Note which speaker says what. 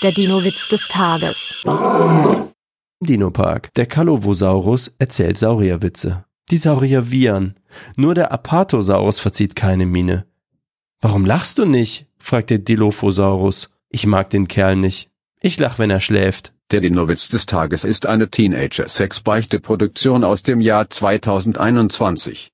Speaker 1: Der Dino-Witz des Tages.
Speaker 2: Im Dinopark. Der Kalovosaurus erzählt Saurierwitze. Die Saurier wiehern. Nur der Apatosaurus verzieht keine Miene. Warum lachst du nicht? fragt der Dilophosaurus. Ich mag den Kerl nicht. Ich lach, wenn er schläft.
Speaker 3: Der Dino-Witz des Tages ist eine Teenager-Sex-Beichte-Produktion aus dem Jahr 2021.